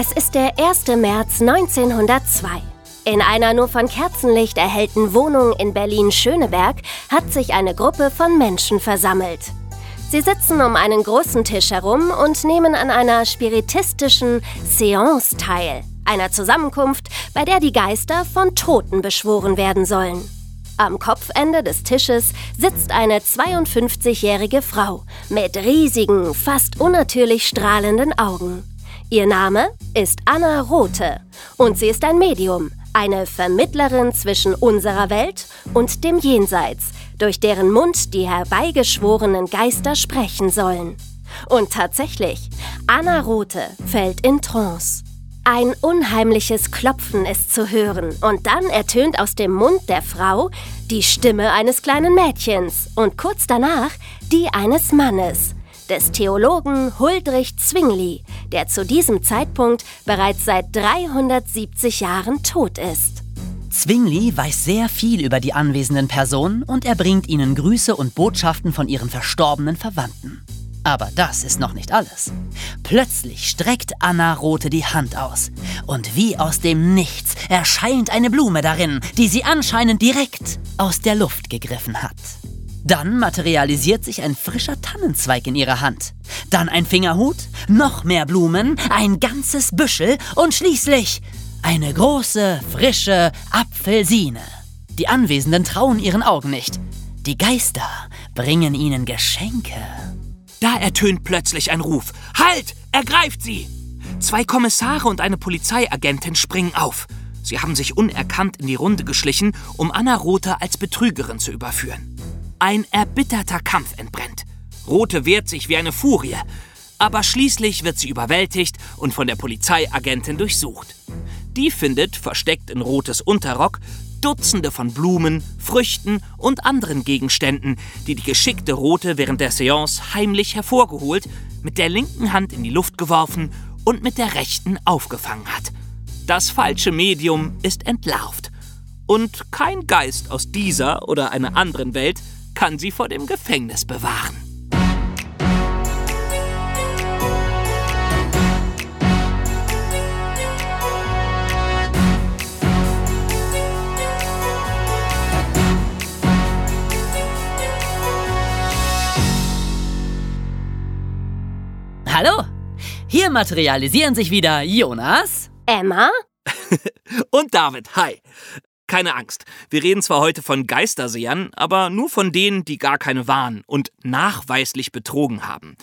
Es ist der 1. März 1902. In einer nur von Kerzenlicht erhellten Wohnung in Berlin-Schöneberg hat sich eine Gruppe von Menschen versammelt. Sie sitzen um einen großen Tisch herum und nehmen an einer spiritistischen Seance teil, einer Zusammenkunft, bei der die Geister von Toten beschworen werden sollen. Am Kopfende des Tisches sitzt eine 52-jährige Frau mit riesigen, fast unnatürlich strahlenden Augen. Ihr Name ist Anna Rothe und sie ist ein Medium, eine Vermittlerin zwischen unserer Welt und dem Jenseits, durch deren Mund die herbeigeschworenen Geister sprechen sollen. Und tatsächlich, Anna Rothe fällt in Trance. Ein unheimliches Klopfen ist zu hören und dann ertönt aus dem Mund der Frau die Stimme eines kleinen Mädchens und kurz danach die eines Mannes, des Theologen Huldrych Zwingli, der zu diesem Zeitpunkt bereits seit 370 Jahren tot ist. Zwingli weiß sehr viel über die anwesenden Personen und er bringt ihnen Grüße und Botschaften von ihren verstorbenen Verwandten. Aber das ist noch nicht alles. Plötzlich streckt Anna Rote die Hand aus. Und wie aus dem Nichts erscheint eine Blume darin, die sie anscheinend direkt aus der Luft gegriffen hat. Dann materialisiert sich ein frischer Tannenzweig in ihrer Hand. Dann ein Fingerhut, noch mehr Blumen, ein ganzes Büschel und schließlich eine große, frische Apfelsine. Die Anwesenden trauen ihren Augen nicht. Die Geister bringen ihnen Geschenke. Da ertönt plötzlich ein Ruf. Halt! Ergreift sie! Zwei Kommissare und eine Polizeiagentin springen auf. Sie haben sich unerkannt in die Runde geschlichen, um Anna Rothe als Betrügerin zu überführen. Ein erbitterter Kampf entbrennt. Rothe wehrt sich wie eine Furie, aber schließlich wird sie überwältigt und von der Polizeiagentin durchsucht. Die findet, versteckt in Rothes Unterrock, Dutzende von Blumen, Früchten und anderen Gegenständen, die die geschickte Rote während der Seance heimlich hervorgeholt, mit der linken Hand in die Luft geworfen und mit der rechten aufgefangen hat. Das falsche Medium ist entlarvt. Und kein Geist aus dieser oder einer anderen Welt kann sie vor dem Gefängnis bewahren. Hallo, hier materialisieren sich wieder Jonas, Emma? Und David, hi. Keine Angst, wir reden zwar heute von Geistersehern, aber nur von denen, die gar keine waren und nachweislich betrogen haben.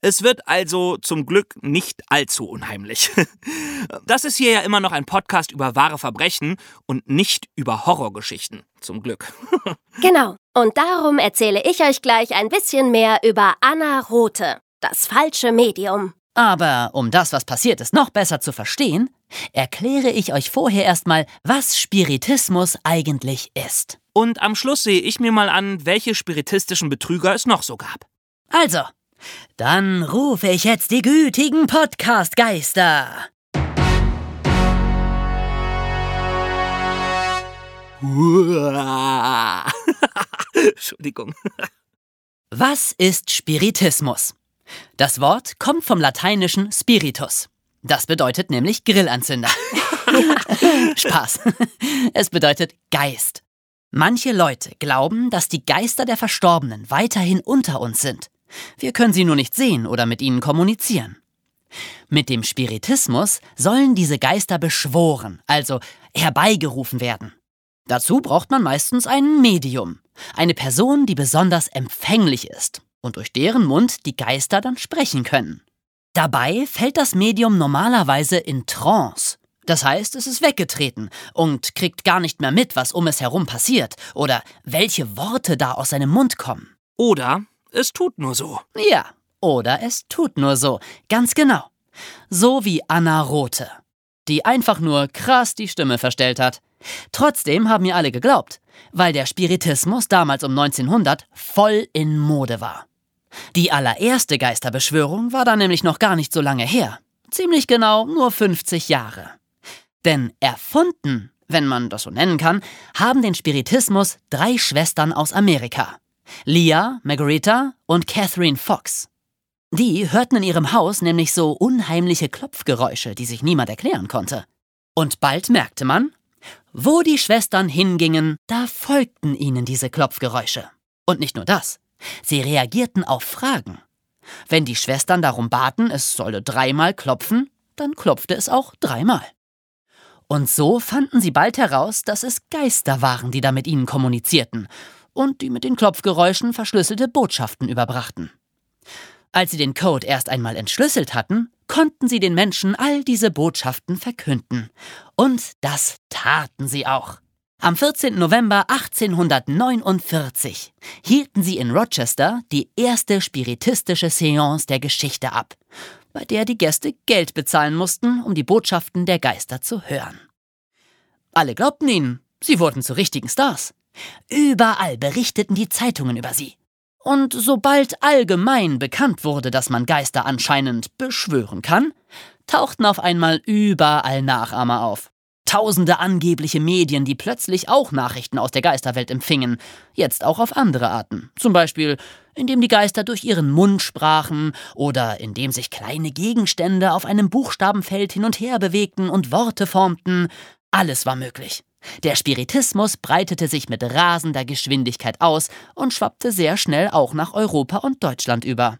Es wird also zum Glück nicht allzu unheimlich. Das ist hier ja immer noch ein Podcast über wahre Verbrechen und nicht über Horrorgeschichten. Zum Glück. Genau. Und darum erzähle ich euch gleich ein bisschen mehr über Anna Rothe, das falsche Medium. Aber um das, was passiert ist, noch besser zu verstehen, erkläre ich euch vorher erstmal, was Spiritismus eigentlich ist. Und am Schluss sehe ich mir mal an, welche spiritistischen Betrüger es noch so gab. Also, dann rufe ich jetzt die gütigen Podcast-Geister. Entschuldigung. Was ist Spiritismus? Das Wort kommt vom lateinischen Spiritus. Das bedeutet nämlich Grillanzünder. Spaß. Es bedeutet Geist. Manche Leute glauben, dass die Geister der Verstorbenen weiterhin unter uns sind. Wir können sie nur nicht sehen oder mit ihnen kommunizieren. Mit dem Spiritismus sollen diese Geister beschworen, also herbeigerufen werden. Dazu braucht man meistens ein Medium, eine Person, die besonders empfänglich ist und durch deren Mund die Geister dann sprechen können. Dabei fällt das Medium normalerweise in Trance. Das heißt, es ist weggetreten und kriegt gar nicht mehr mit, was um es herum passiert oder welche Worte da aus seinem Mund kommen. Oder es tut nur so. Ja, oder es tut nur so, ganz genau. So wie Anna Rothe, die einfach nur krass die Stimme verstellt hat. Trotzdem haben ihr alle geglaubt, weil der Spiritismus damals um 1900 voll in Mode war. Die allererste Geisterbeschwörung war da nämlich noch gar nicht so lange her. Ziemlich genau nur 50 Jahre. Denn erfunden, wenn man das so nennen kann, haben den Spiritismus drei Schwestern aus Amerika. Leah, Margarita und Catherine Fox. Die hörten in ihrem Haus nämlich so unheimliche Klopfgeräusche, die sich niemand erklären konnte. Und bald merkte man, wo die Schwestern hingingen, da folgten ihnen diese Klopfgeräusche. Und nicht nur das, sie reagierten auf Fragen. Wenn die Schwestern darum baten, es solle dreimal klopfen, dann klopfte es auch dreimal. Und so fanden sie bald heraus, dass es Geister waren, die da mit ihnen kommunizierten und die mit den Klopfgeräuschen verschlüsselte Botschaften überbrachten. Als sie den Code erst einmal entschlüsselt hatten, konnten sie den Menschen all diese Botschaften verkünden. Und das taten sie auch. Am 14. November 1849 hielten sie in Rochester die erste spiritistische Seance der Geschichte ab, bei der die Gäste Geld bezahlen mussten, um die Botschaften der Geister zu hören. Alle glaubten ihnen, sie wurden zu richtigen Stars. Überall berichteten die Zeitungen über sie. Und sobald allgemein bekannt wurde, dass man Geister anscheinend beschwören kann, tauchten auf einmal überall Nachahmer auf. Tausende angebliche Medien, die plötzlich auch Nachrichten aus der Geisterwelt empfingen, jetzt auch auf andere Arten. Zum Beispiel, indem die Geister durch ihren Mund sprachen oder indem sich kleine Gegenstände auf einem Buchstabenfeld hin und her bewegten und Worte formten. Alles war möglich. Der Spiritismus breitete sich mit rasender Geschwindigkeit aus und schwappte sehr schnell auch nach Europa und Deutschland über.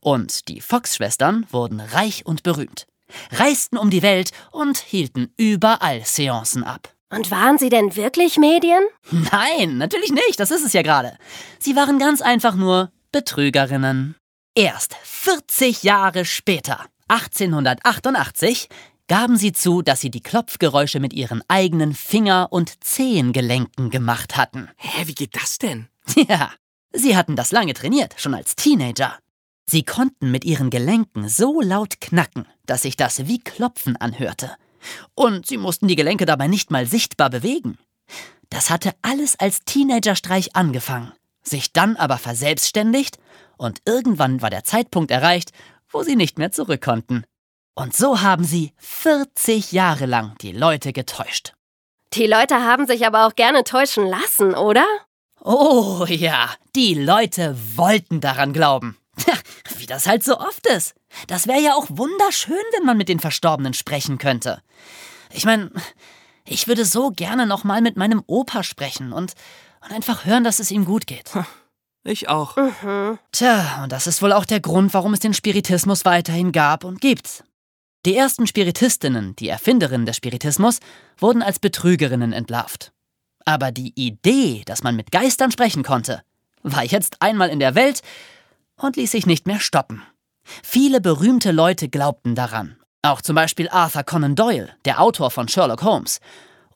Und die Fox-Schwestern wurden reich und berühmt reisten um die Welt und hielten überall Seancen ab. Und waren sie denn wirklich Medien? Nein, natürlich nicht, das ist es ja gerade. Sie waren ganz einfach nur Betrügerinnen. Erst 40 Jahre später, 1888, gaben sie zu, dass sie die Klopfgeräusche mit ihren eigenen Finger- und Zehengelenken gemacht hatten. Hä, wie geht das denn? Ja, sie hatten das lange trainiert, schon als Teenager. Sie konnten mit ihren Gelenken so laut knacken, dass sich das wie Klopfen anhörte. Und sie mussten die Gelenke dabei nicht mal sichtbar bewegen. Das hatte alles als Teenagerstreich angefangen, sich dann aber verselbstständigt und irgendwann war der Zeitpunkt erreicht, wo sie nicht mehr zurück konnten. Und so haben sie 40 Jahre lang die Leute getäuscht. Die Leute haben sich aber auch gerne täuschen lassen, oder? Oh ja, die Leute wollten daran glauben. Wie das halt so oft ist. Das wäre ja auch wunderschön, wenn man mit den Verstorbenen sprechen könnte. Ich meine, ich würde so gerne noch mal mit meinem Opa sprechen und, und einfach hören, dass es ihm gut geht. Ich auch. Mhm. Tja, und das ist wohl auch der Grund, warum es den Spiritismus weiterhin gab und gibt. Die ersten Spiritistinnen, die Erfinderinnen des Spiritismus, wurden als Betrügerinnen entlarvt. Aber die Idee, dass man mit Geistern sprechen konnte, war jetzt einmal in der Welt und ließ sich nicht mehr stoppen. Viele berühmte Leute glaubten daran, auch zum Beispiel Arthur Conan Doyle, der Autor von Sherlock Holmes.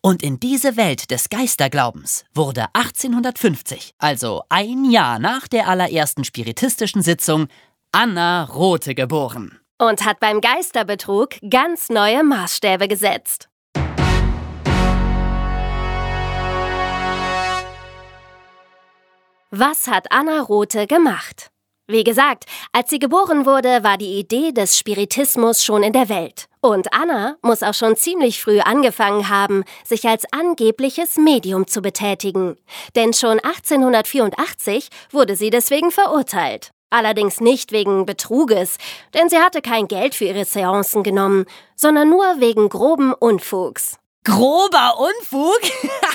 Und in diese Welt des Geisterglaubens wurde 1850, also ein Jahr nach der allerersten spiritistischen Sitzung, Anna Rothe geboren. Und hat beim Geisterbetrug ganz neue Maßstäbe gesetzt. Was hat Anna Rothe gemacht? Wie gesagt, als sie geboren wurde, war die Idee des Spiritismus schon in der Welt. Und Anna muss auch schon ziemlich früh angefangen haben, sich als angebliches Medium zu betätigen. Denn schon 1884 wurde sie deswegen verurteilt. Allerdings nicht wegen Betruges, denn sie hatte kein Geld für ihre Seancen genommen, sondern nur wegen groben Unfugs. Grober Unfug?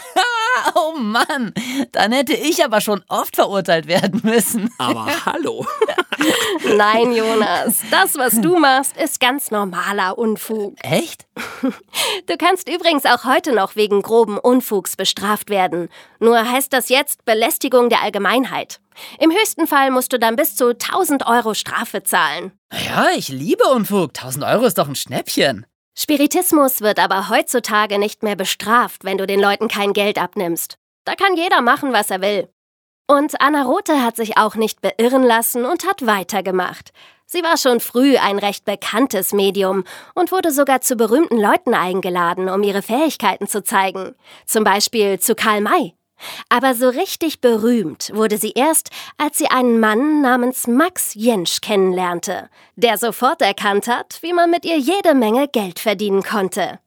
oh Mann, dann hätte ich aber schon oft verurteilt werden müssen. Aber hallo. Nein, Jonas, das, was du machst, ist ganz normaler Unfug. Echt? Du kannst übrigens auch heute noch wegen groben Unfugs bestraft werden. Nur heißt das jetzt Belästigung der Allgemeinheit. Im höchsten Fall musst du dann bis zu 1000 Euro Strafe zahlen. Ja, ich liebe Unfug. 1000 Euro ist doch ein Schnäppchen. Spiritismus wird aber heutzutage nicht mehr bestraft, wenn du den Leuten kein Geld abnimmst. Da kann jeder machen, was er will. Und Anna Rothe hat sich auch nicht beirren lassen und hat weitergemacht. Sie war schon früh ein recht bekanntes Medium und wurde sogar zu berühmten Leuten eingeladen, um ihre Fähigkeiten zu zeigen. Zum Beispiel zu Karl May. Aber so richtig berühmt wurde sie erst, als sie einen Mann namens Max Jentsch kennenlernte, der sofort erkannt hat, wie man mit ihr jede Menge Geld verdienen konnte.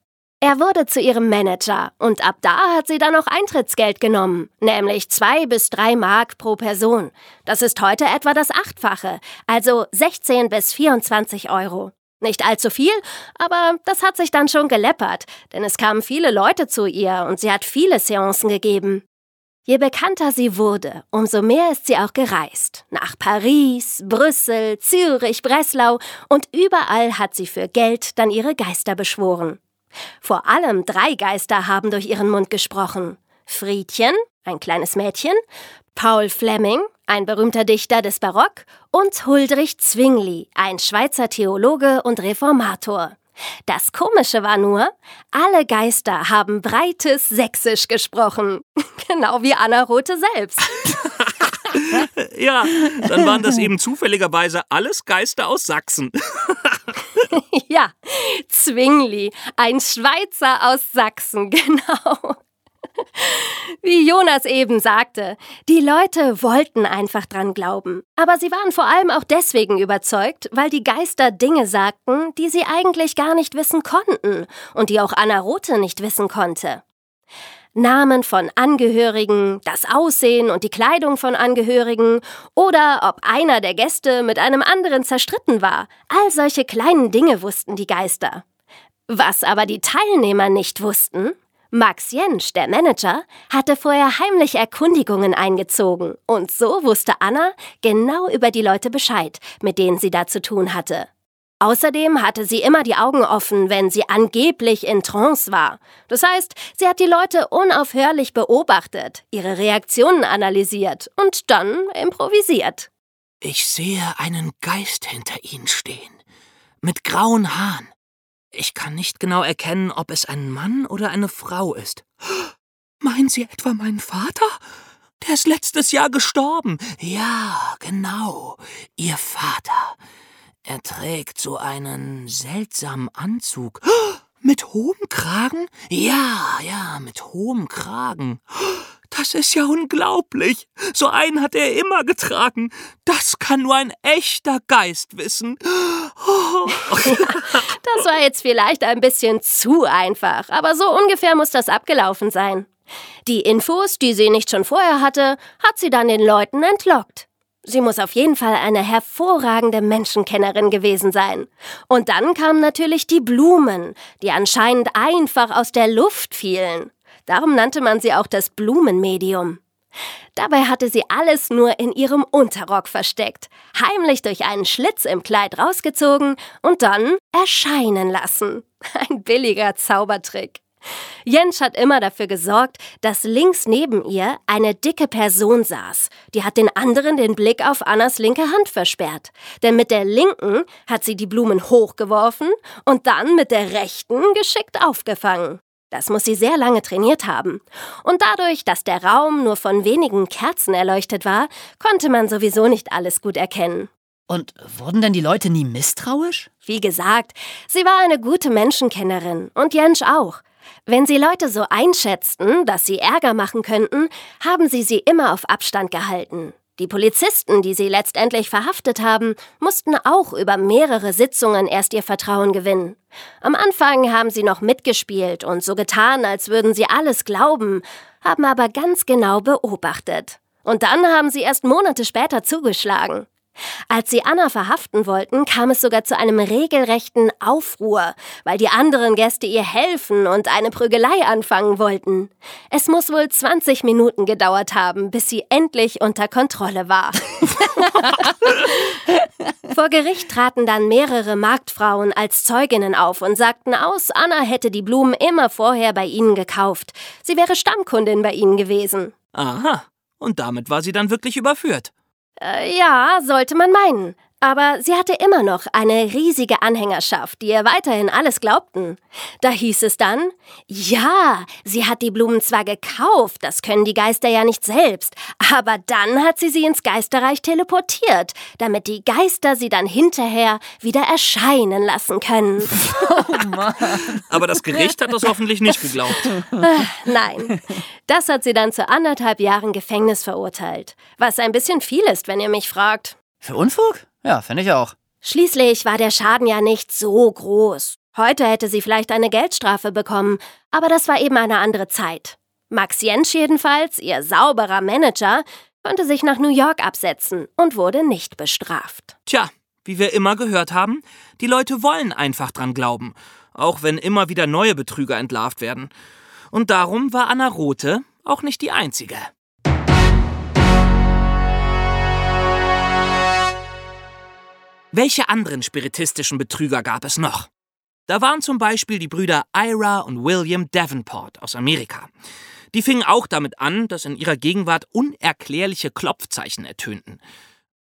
Er wurde zu ihrem Manager und ab da hat sie dann auch Eintrittsgeld genommen, nämlich zwei bis drei Mark pro Person. Das ist heute etwa das Achtfache, also 16 bis 24 Euro. Nicht allzu viel, aber das hat sich dann schon geleppert, denn es kamen viele Leute zu ihr und sie hat viele Seancen gegeben. Je bekannter sie wurde, umso mehr ist sie auch gereist. Nach Paris, Brüssel, Zürich, Breslau und überall hat sie für Geld dann ihre Geister beschworen. Vor allem drei Geister haben durch ihren Mund gesprochen. Friedchen, ein kleines Mädchen, Paul Fleming, ein berühmter Dichter des Barock, und Huldrych Zwingli, ein Schweizer Theologe und Reformator. Das Komische war nur, alle Geister haben breites Sächsisch gesprochen. genau wie Anna Rothe selbst. ja, dann waren das eben zufälligerweise alles Geister aus Sachsen. ja, Zwingli, ein Schweizer aus Sachsen, genau. Wie Jonas eben sagte, die Leute wollten einfach dran glauben. Aber sie waren vor allem auch deswegen überzeugt, weil die Geister Dinge sagten, die sie eigentlich gar nicht wissen konnten und die auch Anna Rothe nicht wissen konnte. Namen von Angehörigen, das Aussehen und die Kleidung von Angehörigen oder ob einer der Gäste mit einem anderen zerstritten war. All solche kleinen Dinge wussten die Geister. Was aber die Teilnehmer nicht wussten, Max Jensch, der Manager, hatte vorher heimlich Erkundigungen eingezogen und so wusste Anna genau über die Leute Bescheid, mit denen sie da zu tun hatte. Außerdem hatte sie immer die Augen offen, wenn sie angeblich in Trance war. Das heißt, sie hat die Leute unaufhörlich beobachtet, ihre Reaktionen analysiert und dann improvisiert. Ich sehe einen Geist hinter ihnen stehen, mit grauen Haaren. Ich kann nicht genau erkennen, ob es ein Mann oder eine Frau ist. Meinen Sie etwa meinen Vater? Der ist letztes Jahr gestorben. Ja, genau, Ihr Vater. Er trägt so einen seltsamen Anzug. Mit hohem Kragen? Ja, ja, mit hohem Kragen. Das ist ja unglaublich. So einen hat er immer getragen. Das kann nur ein echter Geist wissen. Das war jetzt vielleicht ein bisschen zu einfach, aber so ungefähr muss das abgelaufen sein. Die Infos, die sie nicht schon vorher hatte, hat sie dann den Leuten entlockt. Sie muss auf jeden Fall eine hervorragende Menschenkennerin gewesen sein. Und dann kamen natürlich die Blumen, die anscheinend einfach aus der Luft fielen. Darum nannte man sie auch das Blumenmedium. Dabei hatte sie alles nur in ihrem Unterrock versteckt, heimlich durch einen Schlitz im Kleid rausgezogen und dann erscheinen lassen. Ein billiger Zaubertrick. Jentsch hat immer dafür gesorgt, dass links neben ihr eine dicke Person saß. Die hat den anderen den Blick auf Annas linke Hand versperrt. Denn mit der linken hat sie die Blumen hochgeworfen und dann mit der rechten geschickt aufgefangen. Das muss sie sehr lange trainiert haben. Und dadurch, dass der Raum nur von wenigen Kerzen erleuchtet war, konnte man sowieso nicht alles gut erkennen. Und wurden denn die Leute nie misstrauisch? Wie gesagt, sie war eine gute Menschenkennerin und Jentsch auch. Wenn sie Leute so einschätzten, dass sie Ärger machen könnten, haben sie sie immer auf Abstand gehalten. Die Polizisten, die sie letztendlich verhaftet haben, mussten auch über mehrere Sitzungen erst ihr Vertrauen gewinnen. Am Anfang haben sie noch mitgespielt und so getan, als würden sie alles glauben, haben aber ganz genau beobachtet. Und dann haben sie erst Monate später zugeschlagen. Als sie Anna verhaften wollten, kam es sogar zu einem regelrechten Aufruhr, weil die anderen Gäste ihr helfen und eine Prügelei anfangen wollten. Es muss wohl 20 Minuten gedauert haben, bis sie endlich unter Kontrolle war. Vor Gericht traten dann mehrere Marktfrauen als Zeuginnen auf und sagten aus, Anna hätte die Blumen immer vorher bei ihnen gekauft. Sie wäre Stammkundin bei ihnen gewesen. Aha, und damit war sie dann wirklich überführt. Äh, ja, sollte man meinen. Aber sie hatte immer noch eine riesige Anhängerschaft, die ihr weiterhin alles glaubten. Da hieß es dann, ja, sie hat die Blumen zwar gekauft, das können die Geister ja nicht selbst, aber dann hat sie sie ins Geisterreich teleportiert, damit die Geister sie dann hinterher wieder erscheinen lassen können. Oh Mann. aber das Gericht hat das hoffentlich nicht geglaubt. Äh, nein, das hat sie dann zu anderthalb Jahren Gefängnis verurteilt, was ein bisschen viel ist, wenn ihr mich fragt. Für Unfug? Ja, finde ich auch. Schließlich war der Schaden ja nicht so groß. Heute hätte sie vielleicht eine Geldstrafe bekommen, aber das war eben eine andere Zeit. Max Jentsch jedenfalls, ihr sauberer Manager, konnte sich nach New York absetzen und wurde nicht bestraft. Tja, wie wir immer gehört haben, die Leute wollen einfach dran glauben, auch wenn immer wieder neue Betrüger entlarvt werden. Und darum war Anna Rothe auch nicht die einzige. Welche anderen spiritistischen Betrüger gab es noch? Da waren zum Beispiel die Brüder Ira und William Davenport aus Amerika. Die fingen auch damit an, dass in ihrer Gegenwart unerklärliche Klopfzeichen ertönten.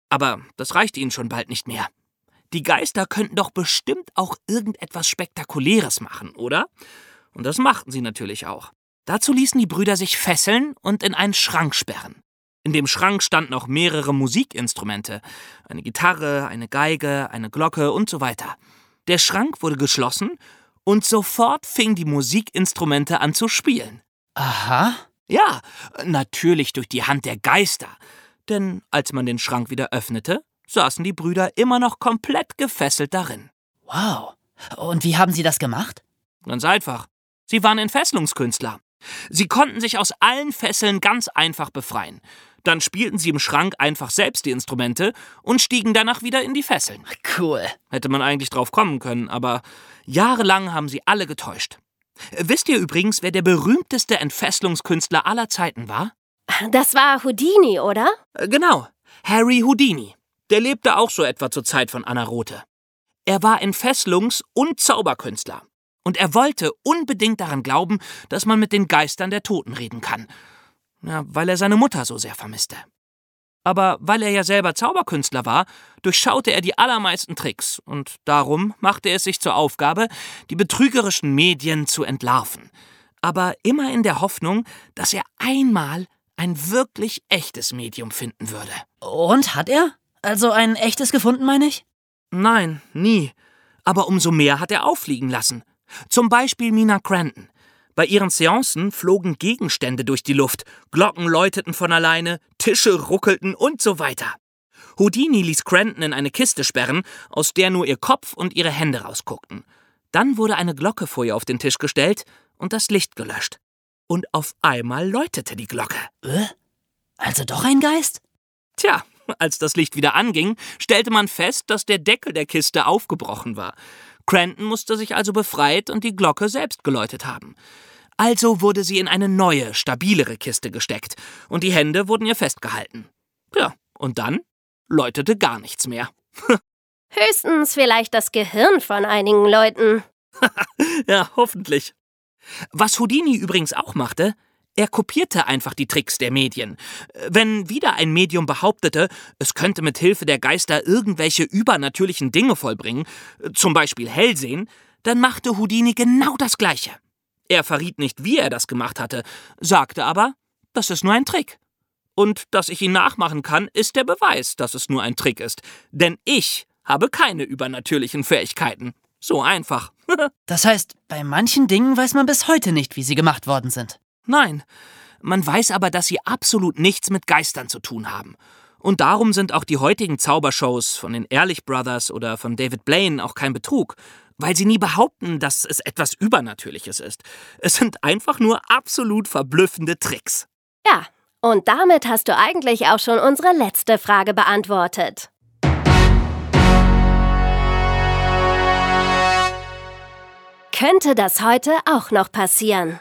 Aber das reichte ihnen schon bald nicht mehr. Die Geister könnten doch bestimmt auch irgendetwas Spektakuläres machen, oder? Und das machten sie natürlich auch. Dazu ließen die Brüder sich fesseln und in einen Schrank sperren. In dem Schrank standen auch mehrere Musikinstrumente. Eine Gitarre, eine Geige, eine Glocke und so weiter. Der Schrank wurde geschlossen und sofort fingen die Musikinstrumente an zu spielen. Aha. Ja, natürlich durch die Hand der Geister. Denn als man den Schrank wieder öffnete, saßen die Brüder immer noch komplett gefesselt darin. Wow. Und wie haben Sie das gemacht? Ganz einfach. Sie waren Entfesselungskünstler. Sie konnten sich aus allen Fesseln ganz einfach befreien. Dann spielten sie im Schrank einfach selbst die Instrumente und stiegen danach wieder in die Fesseln. Cool. Hätte man eigentlich drauf kommen können, aber jahrelang haben sie alle getäuscht. Wisst ihr übrigens, wer der berühmteste Entfesselungskünstler aller Zeiten war? Das war Houdini, oder? Äh, Genau, Harry Houdini. Der lebte auch so etwa zur Zeit von Anna Rothe. Er war Entfesselungs- und Zauberkünstler. Und er wollte unbedingt daran glauben, dass man mit den Geistern der Toten reden kann. Ja, weil er seine Mutter so sehr vermisste. Aber weil er ja selber Zauberkünstler war, durchschaute er die allermeisten Tricks und darum machte es sich zur Aufgabe, die betrügerischen Medien zu entlarven. Aber immer in der Hoffnung, dass er einmal ein wirklich echtes Medium finden würde. Und hat er? Also ein echtes gefunden, meine ich? Nein, nie. Aber umso mehr hat er auffliegen lassen. Zum Beispiel Mina Cranton. Bei ihren Seancen flogen Gegenstände durch die Luft, Glocken läuteten von alleine, Tische ruckelten und so weiter. Houdini ließ Cranton in eine Kiste sperren, aus der nur ihr Kopf und ihre Hände rausguckten. Dann wurde eine Glocke vor ihr auf den Tisch gestellt und das Licht gelöscht. Und auf einmal läutete die Glocke. Äh? Also doch ein Geist? Tja, als das Licht wieder anging, stellte man fest, dass der Deckel der Kiste aufgebrochen war. Cranton musste sich also befreit und die Glocke selbst geläutet haben. Also wurde sie in eine neue, stabilere Kiste gesteckt und die Hände wurden ihr festgehalten. Ja, und dann läutete gar nichts mehr. Höchstens vielleicht das Gehirn von einigen Leuten. Ja, hoffentlich. Was Houdini übrigens auch machte, er kopierte einfach die Tricks der Medien. Wenn wieder ein Medium behauptete, es könnte mit Hilfe der Geister irgendwelche übernatürlichen Dinge vollbringen, zum Beispiel Hellsehen, dann machte Houdini genau das Gleiche. Er verriet nicht, wie er das gemacht hatte, sagte aber, das ist nur ein Trick. Und dass ich ihn nachmachen kann, ist der Beweis, dass es nur ein Trick ist. Denn ich habe keine übernatürlichen Fähigkeiten. So einfach. Das heißt, bei manchen Dingen weiß man bis heute nicht, wie sie gemacht worden sind. Nein, man weiß aber, dass sie absolut nichts mit Geistern zu tun haben. Und darum sind auch die heutigen Zaubershows von den Ehrlich Brothers oder von David Blaine auch kein Betrug, weil sie nie behaupten, dass es etwas Übernatürliches ist. Es sind einfach nur absolut verblüffende Tricks. Ja, und damit hast du eigentlich auch schon unsere letzte Frage beantwortet. Könnte das heute auch noch passieren?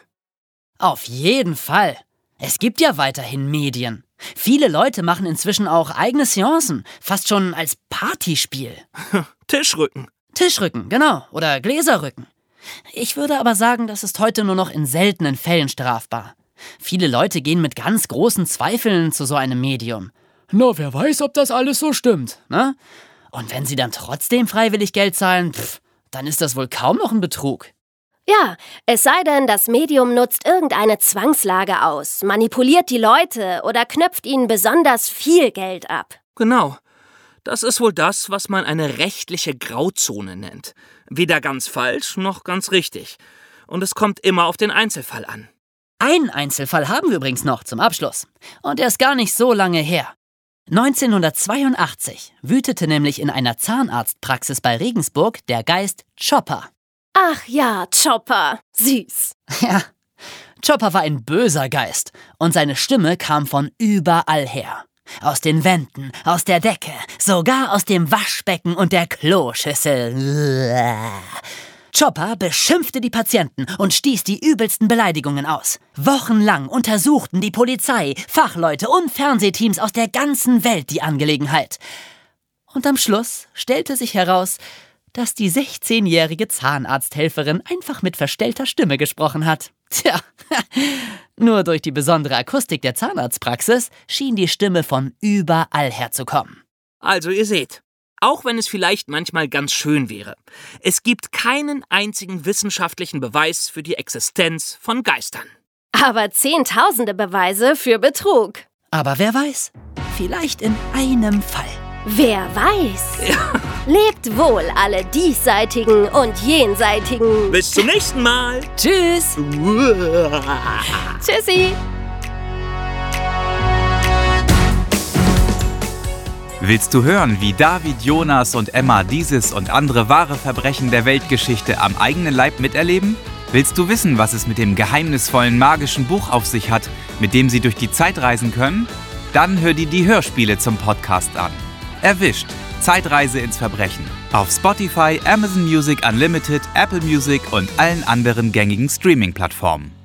Auf jeden Fall. Es gibt ja weiterhin Medien. Viele Leute machen inzwischen auch eigene Seancen, fast schon als Partyspiel. Tischrücken. Tischrücken, genau, oder Gläserrücken. Ich würde aber sagen, das ist heute nur noch in seltenen Fällen strafbar. Viele Leute gehen mit ganz großen Zweifeln zu so einem Medium. Na, wer weiß, ob das alles so stimmt, ne? Und wenn sie dann trotzdem freiwillig Geld zahlen, pff, dann ist das wohl kaum noch ein Betrug. Ja, es sei denn, das Medium nutzt irgendeine Zwangslage aus, manipuliert die Leute oder knöpft ihnen besonders viel Geld ab. Genau. Das ist wohl das, was man eine rechtliche Grauzone nennt. Weder ganz falsch noch ganz richtig. Und es kommt immer auf den Einzelfall an. Einen Einzelfall haben wir übrigens noch zum Abschluss. Und er ist gar nicht so lange her. 1982 wütete nämlich in einer Zahnarztpraxis bei Regensburg der Geist Chopper. Ach ja, Chopper. Süß. Ja. Chopper war ein böser Geist und seine Stimme kam von überall her. Aus den Wänden, aus der Decke, sogar aus dem Waschbecken und der Kloschüssel. Chopper beschimpfte die Patienten und stieß die übelsten Beleidigungen aus. Wochenlang untersuchten die Polizei, Fachleute und Fernsehteams aus der ganzen Welt die Angelegenheit. Und am Schluss stellte sich heraus, dass die 16-jährige Zahnarzthelferin einfach mit verstellter Stimme gesprochen hat. Tja, nur durch die besondere Akustik der Zahnarztpraxis schien die Stimme von überall herzukommen. Also ihr seht, auch wenn es vielleicht manchmal ganz schön wäre, es gibt keinen einzigen wissenschaftlichen Beweis für die Existenz von Geistern. Aber zehntausende Beweise für Betrug. Aber wer weiß, vielleicht in einem Fall. Wer weiß. Lebt wohl alle diesseitigen und jenseitigen. Bis zum nächsten Mal. Tschüss! Tschüssi. Willst du hören, wie David, Jonas und Emma dieses und andere wahre Verbrechen der Weltgeschichte am eigenen Leib miterleben? Willst du wissen, was es mit dem geheimnisvollen magischen Buch auf sich hat, mit dem sie durch die Zeit reisen können? Dann hör dir die Hörspiele zum Podcast an. Erwischt. Zeitreise ins Verbrechen. Auf Spotify, Amazon Music Unlimited, Apple Music und allen anderen gängigen Streaming-Plattformen.